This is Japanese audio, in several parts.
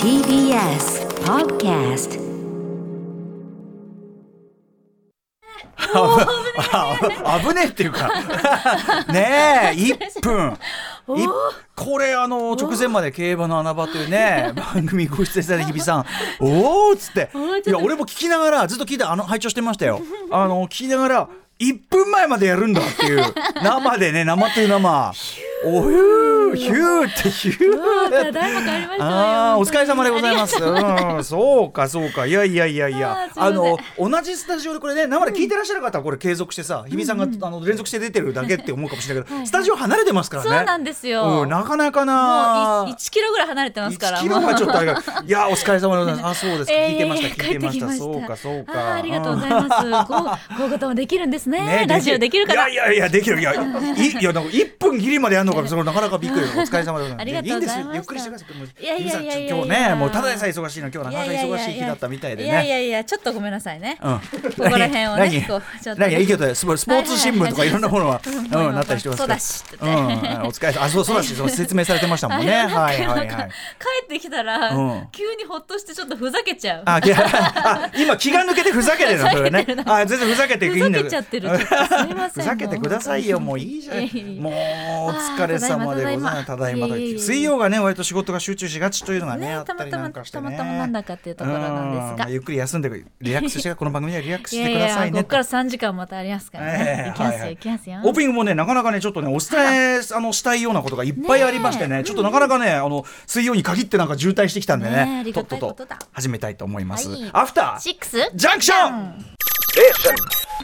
TBS Podcast あ 危ねえっていうか。ねえ1分。いこれあの直前まで競馬の穴場というね 番組ご出演された日比さん。おおっつって。いや俺も聞きながらずっと聞いてあの拝聴してましたよ。あの聞きながら1分前までやるんだっていう。生でね生という生。おひゅーヒューってヒュー。ただいま帰りましたああお疲れ様でございます。う。ん、そうかそうか。いやいやいやいや。あの同じスタジオでこれね生で聞いてらっしゃる方はこれ継続してさ日比さんが、あの連続して出てるだけって思うかもしれないけど、スタジオ離れてますからね。そうなんですよ。うん、なかなかもなう1キロぐらい離れてますから1キロはちょっとあれがいやお疲れ様でございます。あそうです聞いてました聞いてました。そうかそうか。ありがとうございます。こう、こういうこともできるんですね。ねラジオできるかな。いやいやいやできる。いやいいやなんか一分ギリまでやるのかそれなかなかびっくりお疲れ様でございます。ありがとうごゆっくりしてください。いやいや今日ねもうただでさえ忙しいの今日はなかなか忙しい日だったみたいでね。いやいやいや、ちょっとごめんなさいね。うん、ここら辺をね何？こうちょっと。何いいけどスポスポーツ新聞とかいろんなものは、うん。なったりしてますそうん、お疲れ様あそうそうだしそう説明されてましたもんね。はいはいはい。帰ってきたら、うん。急にほっとしてちょっとふざけちゃう。あ今気が抜けてふざけてるの それね。あ全然ふざけていいんだふざけちゃってる。ちょっとすみません。ふざけてくださいよもういいじゃん。もうお疲れ様でございますただいまといえいえいえ水曜がね割と仕事が集中しがちというのがねねあったりなんかしてねたまたまたまなんだかっていうところなんですがゆっくり休んでリラックスしてこの番組ではリラックスしてくださいねここから3時間またありますからえね。え行きますよ、はいはい行きますよ。オープニングもねなかなかねちょっとねお伝えあのしたいようなことがいっぱいありましてねちょっとなかなかねあの水曜に限ってなんか渋滞してきたんでねとっとと始めたいと思います、はいアフターシックスジャンクション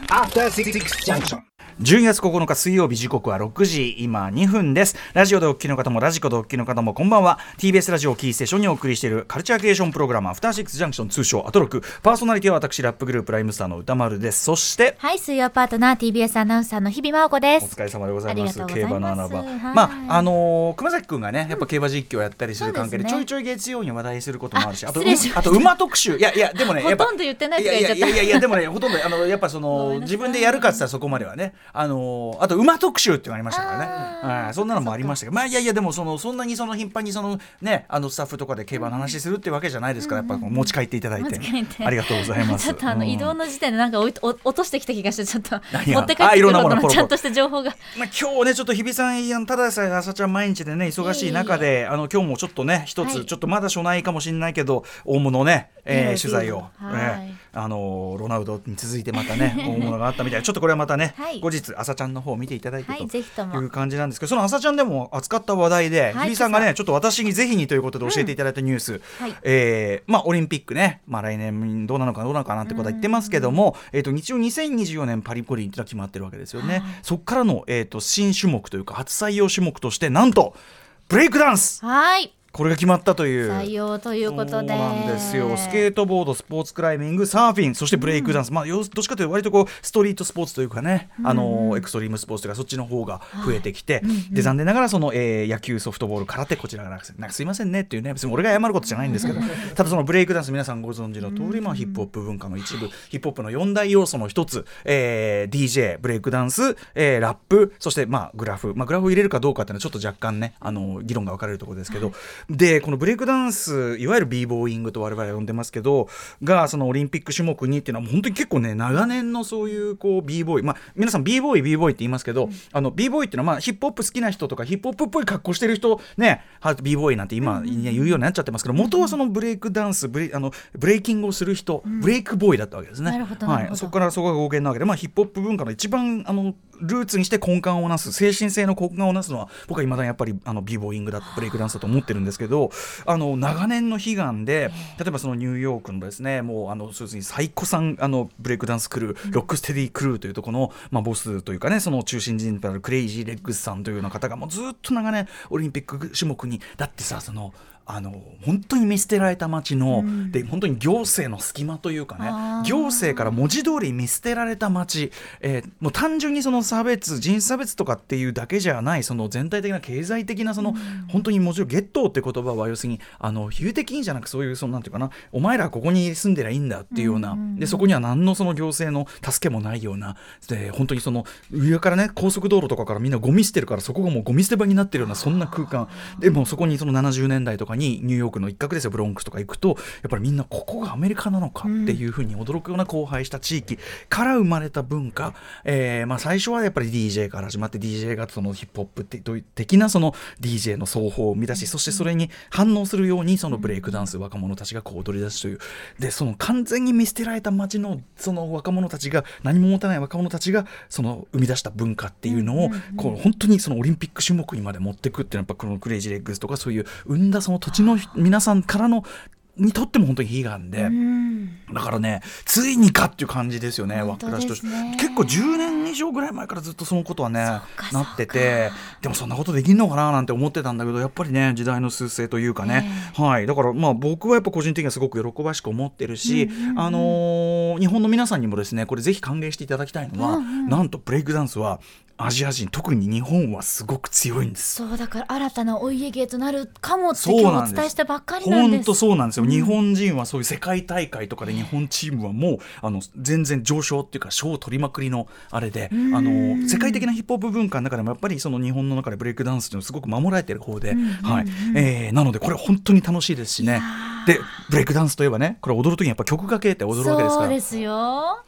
After Six Junction. 12月9日水曜日時刻は6時今2分です。ラジオでお聞きの方もラジコでお聞きの方もこんばんは。TBS ラジオキーステーションにお送りしているカルチャークリエーションプログラムアフターシックスジャンクション通称アトロクパーソナリティは私ラップグループライムスターの歌丸です。そしてはい、水曜パートナー TBS アナウンサーの日々真央子でおす。疲れ様でございます。競馬の穴場。はいまああのー熊崎くんがねやっぱ競馬実況やったりする関係でね。ょいちょい月曜に話題することもあるしああとあと馬特集。いやいやでもねやっぱほとんど言ってないいやいやいやいやでもねほとんどあのやっぱその自分でやるかって言ったらそこまではねあのーあと馬特集っていうのがありましたからね。はい。そんなのもありましたけど。まあいやいやでもそのそんなにその頻繁にそのねあのスタッフとかで競馬の話するってわけじゃないですからやっぱ持ち帰っていただいて。ありがとうございます。ちょっとあのうん移動の時点でなんかおいお落としてきた気がしてちょっと 持って帰ってくることのちゃんとした情報が。まあ、今日ねちょっと日比さんただでさえ朝ちゃん毎日でね忙しい中であの今日もちょっとね一つ、はい。ちょっとまだ初内かもしれないけど大物ね、えー取材を、はい。ねあのロナウドに続いてまたね 大物があったみたい。でちょっとこれはまたね、はい。後日朝ちゃんの方を見ていただいてという感じなんですけどその朝ちゃんでも扱った話題で、はい日比さんがねちょっと私にぜひにということで教えていただいたニュース、はい。えーまあ、オリンピックね、まあ、来年どうなのかどうなのかなってことは言ってますけども、えー、と一応2024年パリ五輪ってのは決まってるわけですよね、そこからの、えー、と新種目というか初採用種目としてなんとブレイクダンス。はいこれが決まったという。採用ということで。そうなんですよ。スケートボードスポーツクライミングサーフィンそしてブレイクダンス、まあよどっちかというと割とこうストリートスポーツというかね、あのエクストリームスポーツというかそっちの方が増えてきて、で残念ながらその、えー野球ソフトボール空手こちらがなんかなんかすいませんねっていうね。別に俺が謝ることじゃないんですけど。ただそのブレイクダンス皆さんご存知の通り、まあ、ヒップホップ文化の一部。ヒップホップの四大要素の一つ、えー DJ ブレイクダンス、えーラップ。そしてまあグラフ、まあ、グラフを入れるかどうかっていうのはちょっと若干ねあの議論が分かれるところですけど、でこのブレイクダンスいわゆる b ボーイングと我々は呼んでますけどがそのオリンピック種目にっていうのは本当に結構ね長年のそういうこう b ボーイまあ皆さん b ボーイ b ボーイって言いますけど、あの b ボーイっていうのはまあヒップホップ好きな人とかヒップホップっぽい格好してる人ね b ボーイなんて今言うようになっちゃってますけど元はそのブレイクダンスブレイあのブレイキングをする人、 break boy だったわけですね。はい、そこからそこが語源なわけで、まあ、ヒップホップ文化の一番あのルーツにして根幹をなす精神性の根幹をなすのは僕はいまだにやっぱりあの B-boying だブレイクダンスだと思ってるんですけどあの長年の悲願で例えばそのニューヨークのですねもうあのそうですね最古参あのブレイクダンスクルー Rock Steady Crew というところの、まあ、ボスというかねその中心人物であるクレイジー・レッグスさんというような方がもうずっと長年オリンピック種目にだってさそのあの本当に見捨てられた街の、で本当に行政の隙間というかね行政から文字通り見捨てられた街、えーもう単純にその差別人種差別とかっていうだけじゃないその全体的な経済的なその、本当にもちろんゲットーって言葉は要するにあの比喩的にじゃなくそういうそのなんていうかなお前らここに住んでりゃいいんだっていうような、でそこには何のその行政の助けもないようなで本当にその上からね高速道路とかからみんなゴミ捨てるからそこがもうゴミ捨て場になってるようなそんな空間。でもうそこにその70年代とかかにニューヨークの一角ですよブロンクスとか行くとやっぱりみんなここがアメリカなのかっていうふうに驚くような荒廃した地域から生まれた文化、えーまあ、最初はやっぱり DJ から始まって DJ がそのヒップホップ的なその DJ の奏法を生み出しそしてそれに反応するようにそのブレイクダンス若者たちがこう踊り出すという。でその完全に見捨てられた街のその若者たちが何も持たない若者たちがその生み出した文化っていうのをこう本当にそのオリンピック種目にまで持っていくっていうのはやっぱこのクレイジーレッグスとかそういう生んだその土地の皆さんからのにとっても本当に悲願で、だからねついにかっていう感じですよね本当枠出しとですね結構10年以上ぐらい前からずっとそのことはねかなっててでもそんなことできんのかななんて思ってたんだけどやっぱりね時代の趨勢というかね、はい。だからまあ僕はやっぱ個人的にはすごく喜ばしく思ってるし、あのー日本の皆さんにもですねこれぜひ歓迎していただきたいのは、なんとブレイクダンスはアジア人特に日本はすごく強いんです。そうだから新たなお家芸となるかもってそう今なんです日お伝えしたばっかりなんです。本当そうなんです。よ、日本人はそういう世界大会とかで日本チームはもうあの全然上昇っていうか賞を取りまくりのあれで、あの世界的なヒップホップ文化の中でもやっぱりその日本の中でブレイクダンスっていうのはすごく守られてる方で、はい。えーなのでこれ本当に楽しいですしね。でブレイクダンスといえばねこれ踊る時にやっぱ曲かけて踊るわけですから。そうですよ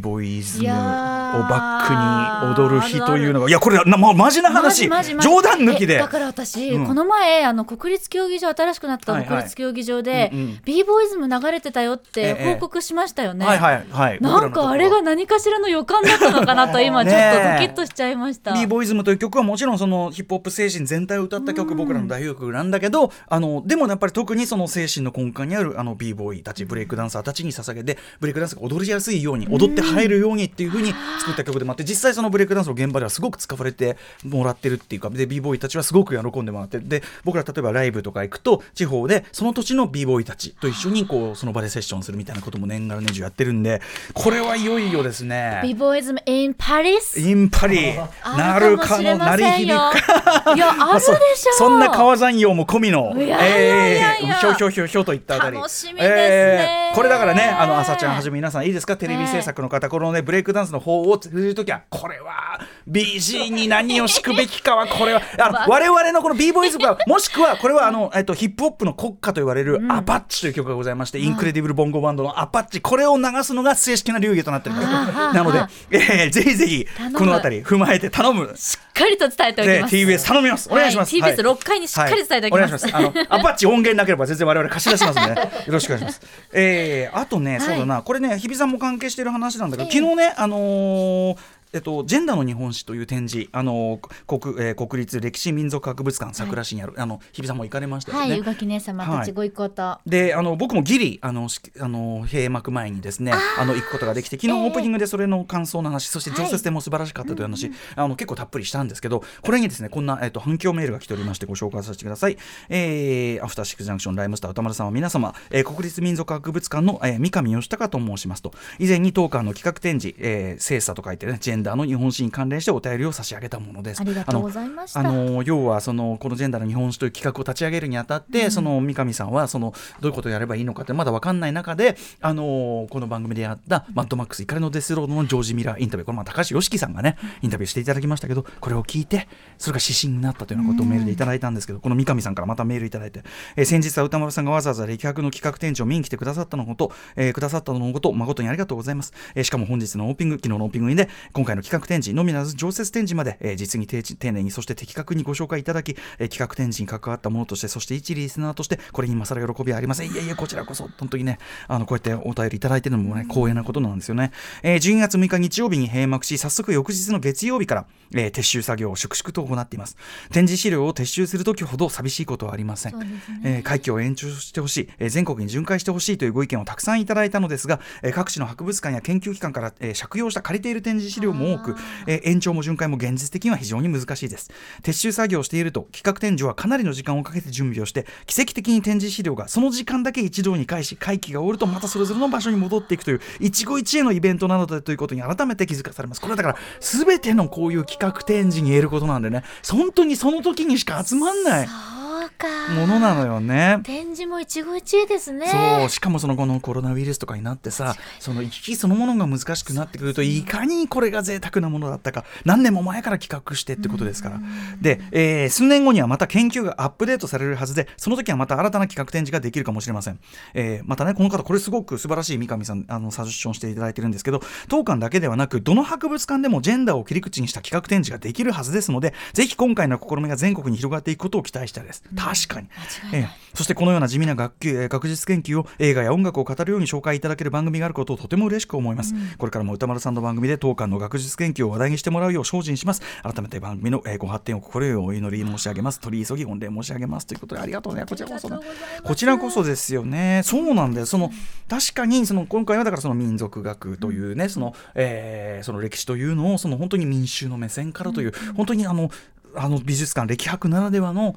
ボーイズムをバックに踊る日というのがいやこれな、ま、マジな話。冗談抜きで。えだから私、うん。この前あの国立競技場新しくなった国立競技場で、うんうん。B ボーイズム流れてたよってええ報告しましたよね、はいはいはい。なんかあれが何かしらの予感だったのかなと今ちょっとドキッとしちゃいました。ボーイズムという曲はもちろんそのヒップホップ精神全体を歌った曲、僕らの代表曲なんだけどあのでもやっぱり特にその精神の根幹にあるあのボーイたちブレイクダンサーたちに捧げてブレイクダンスが踊りやすいように踊って入るようにっていうふうに作った曲でもあって実際そのブレイクダンスの現場ではすごく使われてもらってるっていうかで b ボーイたちはすごく喜んでもらってで僕ら例えばライブとか行くと地方でその土地の b ボーイたちと一緒にこうその場でセッションするみたいなことも年がら年中やってるんでこれはいよいよですね。b ボーイズム in Paris インパリなるかの鳴り響く。かいやあるでしょう。そんな川山用も込みのいやいやいやいや。ひょひょひょひょといったあたり。楽しみですね。これだからねあの朝ちゃんはじめ皆さんいいですか？テレビ制作の方このねブレイクダンスの方を通じるときはこれは BG に何を敷くべきかはこれは あの我々のこの b ボーイズが もしくはこれはあの、えっと、ヒップホップの国歌と言われるアパッチという曲がございまして、インクレディブルボンゴバンドのアパッチ。これを流すのが正式な流儀となってるなので、えーぜひぜひこの辺り踏まえて頼む。しっかりと伝えておきでます。TBS 頼みます。お願いします、はい。TBS 6階にしっかり伝えておきます。はい。お願いします。あの アパッチ音源なければ全然我々貸し出しますんで、ね、よろしくお願いします。えー、あとね、そうだな。これね日比さんも関係している話なんだけど、昨日ねあのーえっと、ジェンダーの日本史という展示、あの国えー国立歴史民族博物館桜市にある、あの日比さんも行かれましたよね。はい、姉様たちご一行と。であの僕もギリあのしあの閉幕前にですねあの行くことができて昨日オープニングでそれの感想の話、そして常設展も素晴らしかったという話、あの結構たっぷりしたんですけどこれにですねこんな、えっと反響メールが来ておりましてご紹介させてください、えー、アフターシックスジャンクションライムスター歌丸さんは皆様、えー国立民族博物館の、えー三上義孝と申しますと。以前に当館の企画展示、えー、精査と書いてねジェンダーの日本史に関連してお便りを差し上げたものです。ありがとうございました。あの要はそのこのジェンダーの日本史という企画を立ち上げるにあたって、その三上さんはそのどういうことをやればいいのかってまだ分かんない中で、あのこの番組でやったマッドマックス怒りのデスロードのジョージ・ミラーインタビュー。これまあ高橋良樹さんがねインタビューしていただきましたけどこれを聞いてそれが指針になったというようなことをメールでいただいたんですけどこの三上さんからまたメールいただいて、えー先日は歌丸さんがわざわざ歴博の企画展示を見に来てくださったのこと、えーくださったのこと誠にありがとうございます、えーしかも本日のオープニング昨日のオープニングにで今回の企画展示のみならず常設展示まで、えー実に丁丁寧にそして的確にご紹介いただき、えー企画展示に関わったものとしてそして一リスナーとしてこれに勝る喜びはありません。いやいやこちらこそ本当にねあのこうやってお便りいただいてるのもね光栄なことなんですよね、えー12月6日日曜日に閉幕し早速翌日の月曜日から、えー撤収作業を粛々と行っています。展示資料を撤収するときほど寂しいことはありません、ね。えー会期を延長してほしい、えー全国に巡回してほしいというご意見をたくさんいただいたのですが、えー各地の博物館や研究機関から、えー借用した借りている展示資料もも多く、えー延長も巡回も現実的には非常に難しいです。撤収作業をしていると企画展示はかなりの時間をかけて準備をして奇跡的に展示資料がその時間だけ一堂に会し会期が終わるとまたそれぞれの場所に戻っていくという一期一会のイベントなのだということに改めて気づかされます。これはだから全てのこういう企画展示に言えることなんでね本当にその時にしか集まんない。そうものなのよね。展示も一期一会ですね。そうしかもそのこのコロナウイルスとかになってさその行き来そのものが難しくなってくるといかにこれが贅沢なものだったか。何年も前から企画してってことですから。で、えー数年後にはまた研究がアップデートされるはずでその時はまた新たな企画展示ができるかもしれません、えーまたねこの方これすごく素晴らしい三上さんあのサジェッションしていただいてるんですけど当館だけではなくどの博物館でもジェンダーを切り口にした企画展示ができるはずですのでぜひ今回の試みが全国に広がっていくことを期待したいです、確かに。ええ。そしてこのような地味な学級、えー学術研究を映画や音楽を語るように紹介いただける番組があることをとても嬉しく思います、これからも歌丸さんの番組で当館の学術研究を話題にしてもらうよう精進します。改めて番組の、えーご発展を心よりお祈り申し上げます。取り急ぎ御礼申し上げます。ということでありがとうねこちらこそねこちらこそですよね。そうなんだよその確かにその今回はだからその民族学というね、その、えーその歴史というのをその本当に民衆の目線からという、本当にあのあの美術館歴博ならではの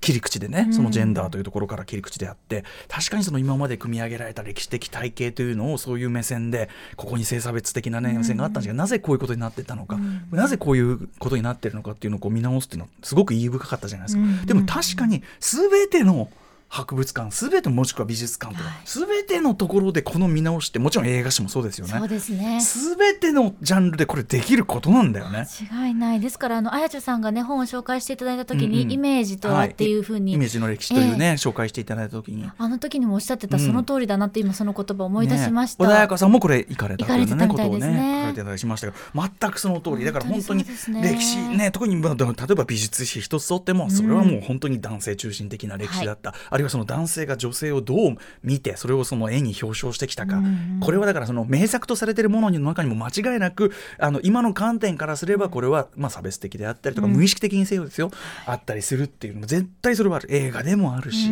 切り口でねそのジェンダーというところから切り口であって確かにその今まで組み上げられた歴史的体系というのをそういう目線でここに性差別的な、ね、目線があったんですがなぜこういうことになってたのか、なぜこういうことになってるのかっていうのをこう見直すっていうのはすごく意義深かったじゃないですか。でも確かに全ての博物館すべてもしくは美術館とかすべ、てのところでこの見直しってもちろん映画史もそうですよね。そうですね。すべてのジャンルでこれできることなんだよね。違いない。ですからあのあやちょさんがね本を紹介していただいた時に、うんうん。イメージとはっていうふうに、イメージの歴史というね、紹介していただいた時に。あの時にもおっしゃってたその通りだなって今その言葉を思い出しました、ね、穏やかさんもこれ行かれたというねことをねね書かれていただきましたが全くその通り。だから本当に歴史ね特にまあ例えば美術史一つとってもそれはもう本当に男性中心的な歴史だった、あるいはその男性が女性をどう見てそれをその絵に表彰してきたか、これはだからその名作とされているものの中にも間違いなくあの今の観点からすればこれはまあ差別的であったりとか、無意識的にせよですよ。あったりするっていうのも絶対それはある。映画でもあるし。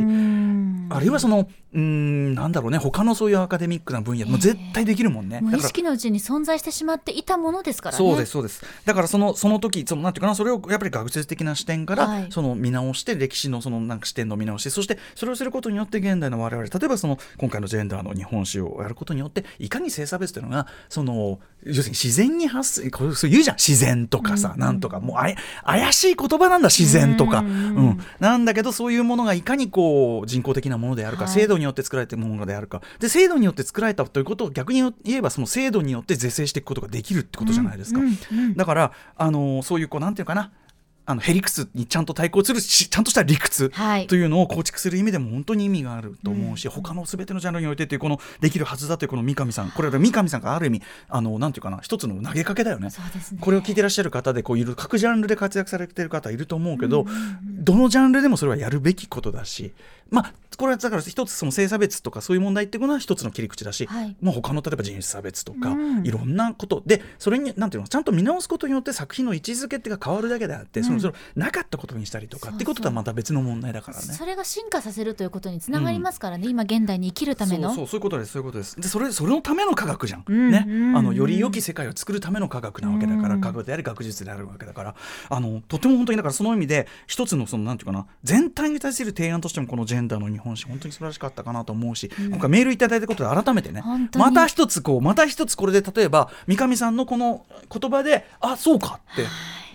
あるいはそのうーんなんだろうね他のそういうアカデミックな分野も絶対できるもんね。無意識のうちに存在してしまっていたものですからね。そうですそうです。だからそのその時そのなんていうかなそれをやっぱり学術的な視点から、はい。その見直して歴史のそのなんか視点の見直しそしてそれをすることによって現代の我々例えばその今回のジェンダーの日本史をやることによっていかに性差別というのがその要するに自然に発生これそう言うじゃん。自然とかさ、なんとか。もうあや怪しい言葉なんだ自然とか、うん。なんだけどそういうものがいかにこう人工的なものであるか、はい。制度によって作られているものであるか。で制度によって作られたということを逆に言えばその制度によって是正していくことができるってことじゃないですか。だからあのそういうこうなんていうかなあのヘリクスにちゃんと対抗するしちゃんとした理屈はい。というのを構築する意味でも本当に意味があると思うし、他の全てのジャンルにおいてというこのできるはずだというこの三上さん。これは三上さんがある意味あのなんていうかな一つの投げかけだよね。ね。これを聞いてらっしゃる方でこういる各ジャンルで活躍されてる方いると思うけど、どのジャンルでもそれはやるべきことだしまあこれはだから一つその性差別とかそういう問題っていうのは一つの切り口だし、はい。まあ、他の例えば人種差別とか、うん。いろんなこと。でそれになんていうのちゃんと見直すことによって作品の位置づけっていうか変わるだけであって、そのそれをなかったことにしたりとかってこととはまた別の問題だからね。それが進化させるということにつながりますからね、今現代に生きるための。そうそうそういうことですそういうことです。でそれそれのための科学じゃん、うんね、うんあのより良き世界を作るための科学なわけだから、うん。科学であり学術であるわけだから。あのとても本当にだからその意味で一つのそのなんていうかな全体に対する提案としてもこのジェンダーの日本史本当に素晴らしかったかなと思うし、今回メールいただいたことで改めてねまた一つこうまた一つこれで例えば三上さんのこの言葉であそうかって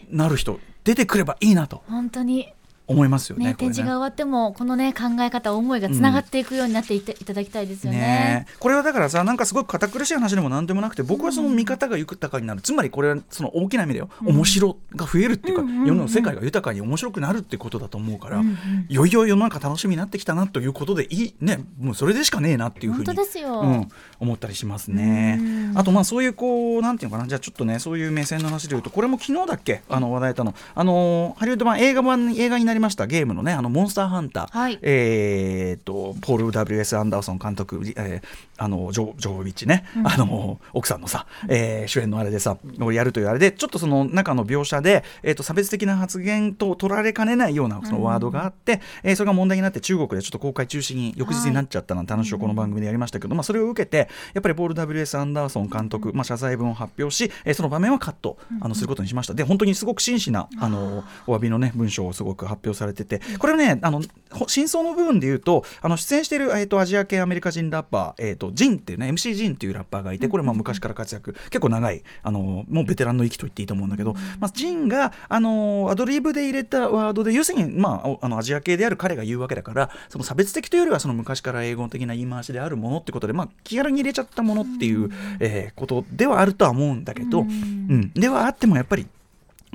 なる人出てくればいいなと。本当に思いますよね。ね展示が終わってもこのね考え方思いがつながっていくようになっていていただきたいですよね。ねえ。これはだからさなんかすごく堅苦しい話でもなんでもなくて僕はその見方が豊かになる、つまりこれはその大きな意味でよ、面白が増えるっていうか、世の世界が豊かに面白くなるっていうことだと思うから、いよいよ世の中楽しみになってきたなということでいいねもうそれでしかねえなっていうふうに本当ですよ。うん、思ったりしますね。あとまあそういうこうなんていうのかな。じゃあちょっとねそういう目線の話でいうとこれも昨日だっけ？あの話題だったの。あのハリウッド版映画版映画になりましたゲームのねあのモンスターハンター、はい。えー、とポール W.S. アンダーソン監督、えーあのジョジョービッチね、あの奥さんのさ、えー主演のあれでさをやるというあれでちょっとその中の描写で、えー、と差別的な発言と取られかねないようなそのワードがあって、えーそれが問題になって中国でちょっと公開中止に翌日になっちゃったなんて話をこの番組でやりましたけど、まあ、それを受けてやっぱりポール W.S. アンダーソン監督、まあ、謝罪文を発表し、えーその場面はカットあのすることにしました。で本当にすごく真摯なあのお詫びのね文章をすごく発発表されててこれはねあのほ真相の部分で言うとあの出演している、えー、とアジア系アメリカ人ラッパー、えー、とジンっていうね MC ジンっていうラッパーがいてこれまあ昔から活躍。結構長いあのもうベテランの域と言っていいと思うんだけど、まあ、ジンがあのアドリブで入れたワードで要するに、まあ、おあのアジア系である彼が言うわけだからその差別的というよりはその昔から英語的な言い回しであるものってことで、まあ、気軽に入れちゃったものっていう、えーことではあるとは思うんだけど、うん、ではあってもやっぱり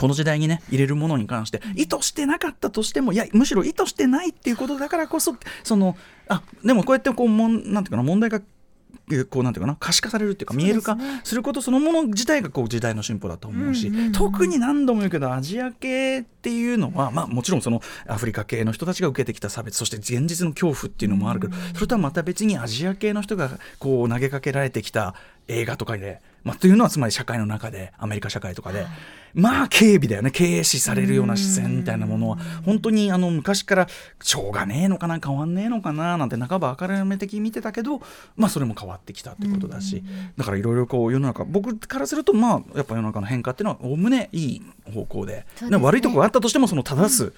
この時代にね入れるものに関して意図してなかったとしてもいやむしろ意図してないっていうことだからこそそのあでもこうやってこうもんなんていうかな問題がえこうなんていうかな可視化されるっていうか見える化することそのもの自体がこう時代の進歩だと思うし、特に何度も言うけどアジア系っていうのは、まあ、もちろんそのアフリカ系の人たちが受けてきた差別そして現実の恐怖っていうのもあるけど、それとはまた別にアジア系の人がこう投げかけられてきた映画とかで、まあ、というのはつまり社会の中でアメリカ社会とかで、まあ警備だよね。軽視されるような視線みたいなものは。本当にあの昔からしょうがねえのかな変わんねえのかななんて半ば明るめ的に見てたけど、まあ、それも変わってきたってことだし、だからいろいろこう世の中僕からするとまあやっぱ世の中の変化っていうのはおおむねいい方向で。ね。悪いところがあったとしてもその正す、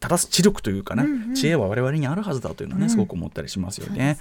正す知力というかね、知恵は我々にあるはずだというのはね、すごく思ったりしますよね。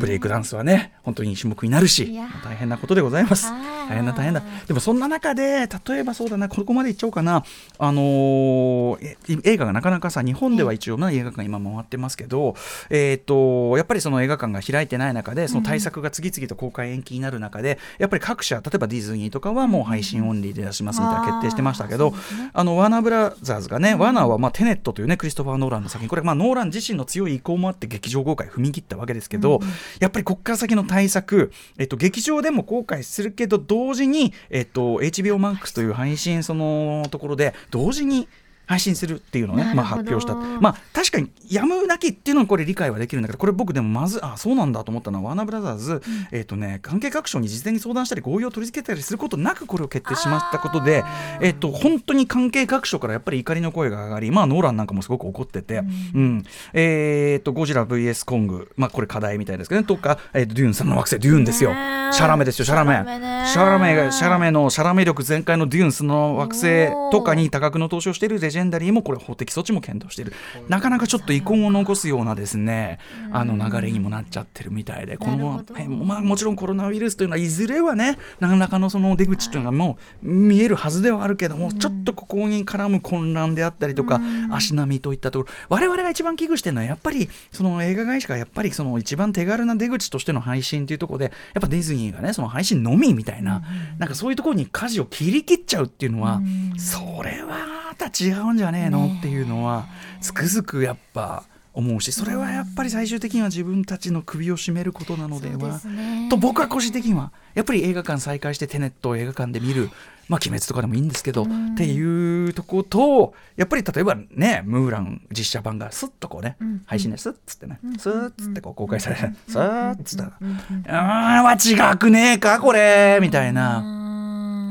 ブレイクダンスはね本当に種目になるし大変なことでございます。はい。大変だ大変だ。でもそんな中で例えばそうだなここまでいっちゃおうかな。あのーえ映画がなかなかさ日本では一応まあ映画館今回ってますけど、えっ、とやっぱりその映画館が開いてない中でその対策が次々と公開延期になる中で、やっぱり各社例えばディズニーとかはもう配信オンリーで出しますみたいな決定してましたけど、あのワーナーブラザーズがね、ワーナーはまあテネットというねクリストファー・ノーランの作品これまあノーラン自身の強い意向もあって劇場公開踏み切ったわけですけど、やっぱりここから先の対策、えっと、劇場でも公開するけど同時に、えっと、HBO Max という配信そのところで同時に配信するっていうのをね、まあ、発表したまあ確かにやむなきっていうのはこれ理解はできるんだけどこれ僕でもまずあそうなんだと思ったのはワーナーブラザーズ、えっ、とね関係各所に事前に相談したり合意を取り付けたりすることなくこれを決定しましたことでえっ、と本当に関係各所からやっぱり怒りの声が上がりまあノーランなんかもすごく怒ってて、うん。えっ、とゴジラ VS コング。まあこれ課題みたいですけどね。とか、えーとデューンさんの惑星デューンですよ、シャラメですよシャラメ。シャラメねシャラメがシャラメのシャラメ力全開のデューンスの惑星とかに多額の投資をしているレジェンダリーもこれ法的措置も検討している。なかなかちょっと遺恨を残すようなですねあの流れにもなっちゃってるみたいでこのまあもちろんコロナウイルスというのはいずれはね何らかのその出口というのがもう見えるはずではあるけどもちょっとここに絡む混乱であったりとか足並みといったところ。我々が一番危惧してるのはやっぱりその映画会社がやっぱりその一番手軽な出口としての配信というところでやっぱディズニーがねその配信のみみたいななんかそういうところに舵を切り切っちゃうっていうのはそれはまた違うんじゃねえの？っていうのはつくづくやっぱ思うしそれはやっぱり最終的には自分たちの首を絞めることなのでは？すね。と僕は個人的にはやっぱり映画館再開してテネットを映画館で見る。まあ、鬼滅とかでもいいんですけど、っていうとことやっぱり例えばねムーラン実写版がスッとこうね、配信でスッつってね、スッつってこう公開されて、スッつったら「うーんは違くねえかこれ」みたいな。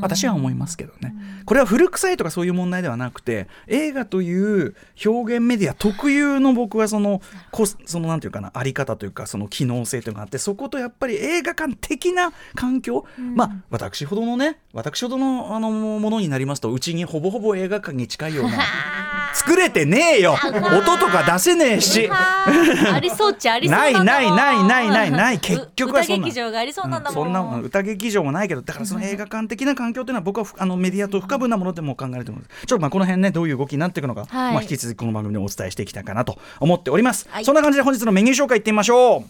私は思いますけどね、これは古臭いとかそういう問題ではなくて映画という表現メディア特有の僕はそのこそのなんていうかなあり方というかその機能性というのがあってそことやっぱり映画館的な環境、まあ私ほどのね私ほどのあのものになりますとうちにほぼほぼ映画館に近いような 作れてねえよ。音とか出せねえし。ありそうっちゃありそうないだないないないないない結局はそんな。歌劇場がありそうなんだもん、そんな歌劇場もないけどだからその映画館的な環境というのは僕はふあのメディアと不可分なものでも考えると思います。ちょっとまあこの辺ねどういう動きになっていくのか、はいまあ引き続きこの番組でお伝えしていきたいかなと思っております、はい。そんな感じで本日のメニュー紹介いってみましょう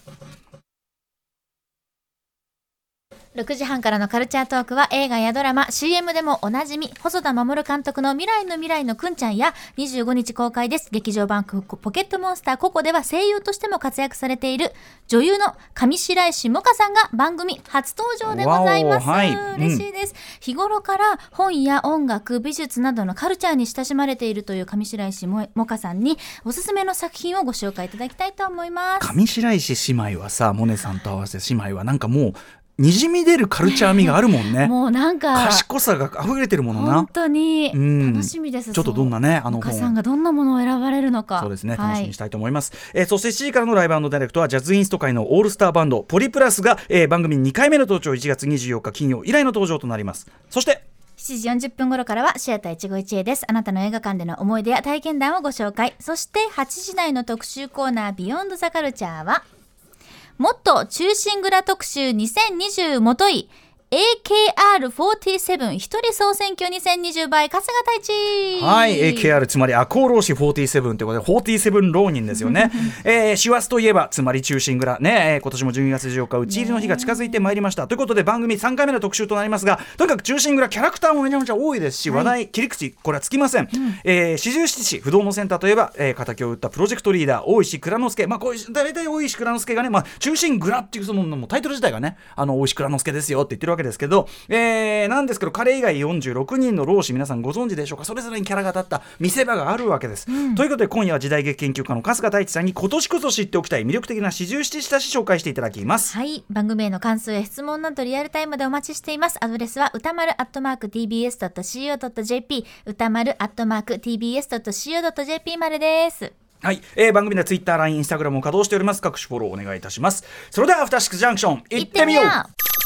6時半からのカルチャートークは映画やドラマ CM でもおなじみ細田守監督の未来の未来のくんちゃんや25日公開です。劇場版ポケットモンスターココでは声優としても活躍されている女優の上白石萌歌さんが番組初登場でございます、はい。うん。嬉しいです、日頃から本や音楽美術などのカルチャーに親しまれているという上白石萌歌さんにおすすめの作品をご紹介いただきたいと思います。上白石姉妹はさモネさんと合わせて姉妹はなんかもうにじみ出るカルチャー味があるもんね。もうなんか賢さが溢れてるものな。本当にうん。楽しみです、ちょっとどんなねあの岡本さんがどんなものを選ばれるのか。そうですねはい。楽しみにしたいと思います、えーそして7時からのライブダイレクトはジャズインスト界のオールスターバンドポリプラスが、えー番組2回目の登場1月24日金曜以来の登場となります。そして7 7時40分頃からはシアター一期一会です。あなたの映画館での思い出や体験談をご紹介。そして8時台の特集コーナービヨンドザカルチャーは、もっと中心蔵特集2020もとい、AKR47 一人総選挙2020倍春日太一。はい AKR つまり赤穂浪士47ということで47浪人ですよね、えー、師走といえばつまり中心蔵。ね、えー今年も12月14日打ち入りの日が近づいてまいりました、ということで番組3回目の特集となりますがとにかく中心蔵キャラクターもめちゃめちゃ多いですし、話題切り口これはつきません、えー四十七士不動のセンターといえば、えー、敵を打ったプロジェクトリーダー大石蔵之介まあこういう大体大石蔵之介がね、まあ、中心蔵っていうそのもうタイトル自体がねあの大石蔵之介ですよって言ってるわけですけど、えーなんですけど彼以外46人の老子皆さんご存知でしょうか？それぞれにキャラが立った見せ場があるわけです、ということで今夜は時代劇研究家の春日太一さんに今年こそ知っておきたい魅力的な四十七士たち紹介していただきます。はい。番組への感想や質問などリアルタイムでお待ちしています。アドレスは歌丸アットマーク tbs.co.jp 歌丸アットマーク tbs.co.jp までです。はい、えー番組ではツイッター、LINE、インスタグラムを稼働しております。各種フォローお願いいたします。それではアフターシックスジャンクション行ってみよう